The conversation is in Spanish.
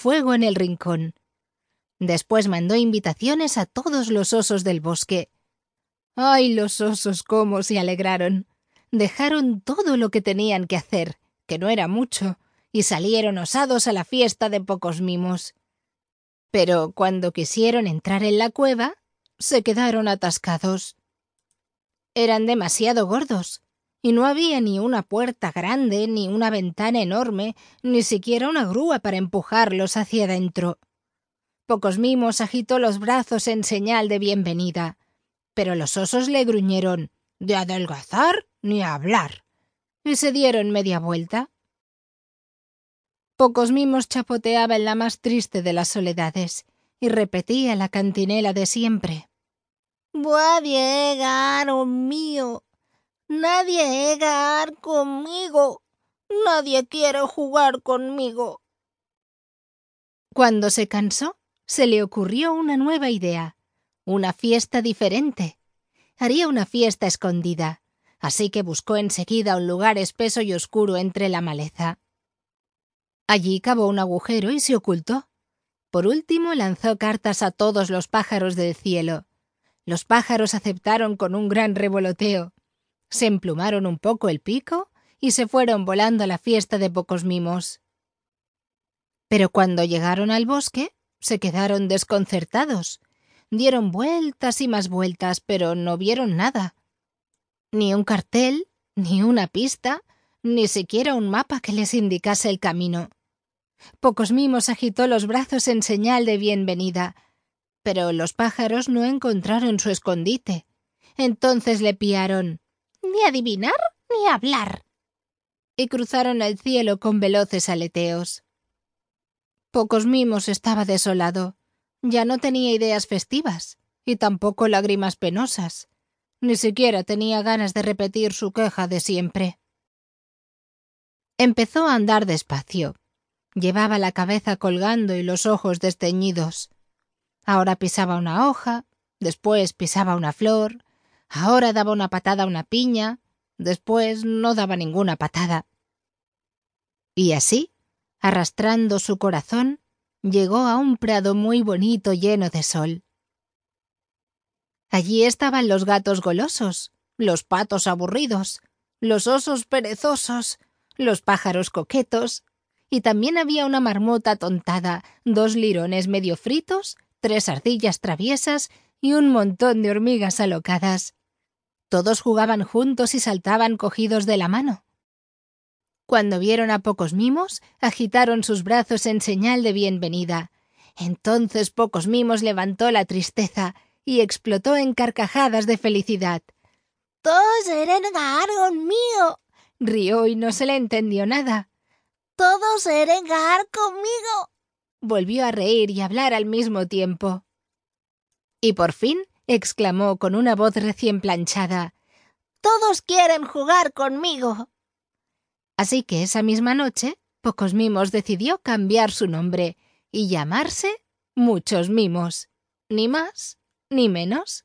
fuego en el rincón. Después mandó invitaciones a todos los osos del bosque. ¡Ay, los osos cómo se alegraron! Dejaron todo lo que tenían que hacer, que no era mucho, y salieron osados a la fiesta de pocos mimos. Pero cuando quisieron entrar en la cueva, se quedaron atascados. Eran demasiado gordos, y no había ni una puerta grande, ni una ventana enorme, ni siquiera una grúa para empujarlos hacia adentro. Pocos mimos agitó los brazos en señal de bienvenida, pero los osos le gruñeron de adelgazar ni hablar, y se dieron media vuelta. Pocos mimos chapoteaba en la más triste de las soledades, y repetía la cantinela de siempre. Voy a llegar, oh mío, Nadie llegar conmigo. Nadie quiere jugar conmigo. Cuando se cansó, se le ocurrió una nueva idea, una fiesta diferente. Haría una fiesta escondida, así que buscó enseguida un lugar espeso y oscuro entre la maleza. Allí cavó un agujero y se ocultó. Por último lanzó cartas a todos los pájaros del cielo. Los pájaros aceptaron con un gran revoloteo se emplumaron un poco el pico y se fueron volando a la fiesta de pocos mimos. Pero cuando llegaron al bosque, se quedaron desconcertados. Dieron vueltas y más vueltas, pero no vieron nada. Ni un cartel, ni una pista, ni siquiera un mapa que les indicase el camino. Pocos mimos agitó los brazos en señal de bienvenida, pero los pájaros no encontraron su escondite. Entonces le piaron ni adivinar ni hablar. Y cruzaron el cielo con veloces aleteos. Pocos mimos estaba desolado. Ya no tenía ideas festivas, y tampoco lágrimas penosas. Ni siquiera tenía ganas de repetir su queja de siempre. Empezó a andar despacio. Llevaba la cabeza colgando y los ojos desteñidos. Ahora pisaba una hoja, después pisaba una flor, Ahora daba una patada a una piña, después no daba ninguna patada. Y así, arrastrando su corazón, llegó a un prado muy bonito lleno de sol. Allí estaban los gatos golosos, los patos aburridos, los osos perezosos, los pájaros coquetos, y también había una marmota tontada, dos lirones medio fritos, tres ardillas traviesas y un montón de hormigas alocadas. Todos jugaban juntos y saltaban cogidos de la mano. Cuando vieron a pocos mimos, agitaron sus brazos en señal de bienvenida. Entonces pocos mimos levantó la tristeza y explotó en carcajadas de felicidad. Todos eran mío. Rió y no se le entendió nada. Todos eran conmigo. Volvió a reír y hablar al mismo tiempo. Y por fin exclamó con una voz recién planchada. Todos quieren jugar conmigo. Así que esa misma noche, Pocos Mimos decidió cambiar su nombre y llamarse Muchos Mimos. Ni más ni menos.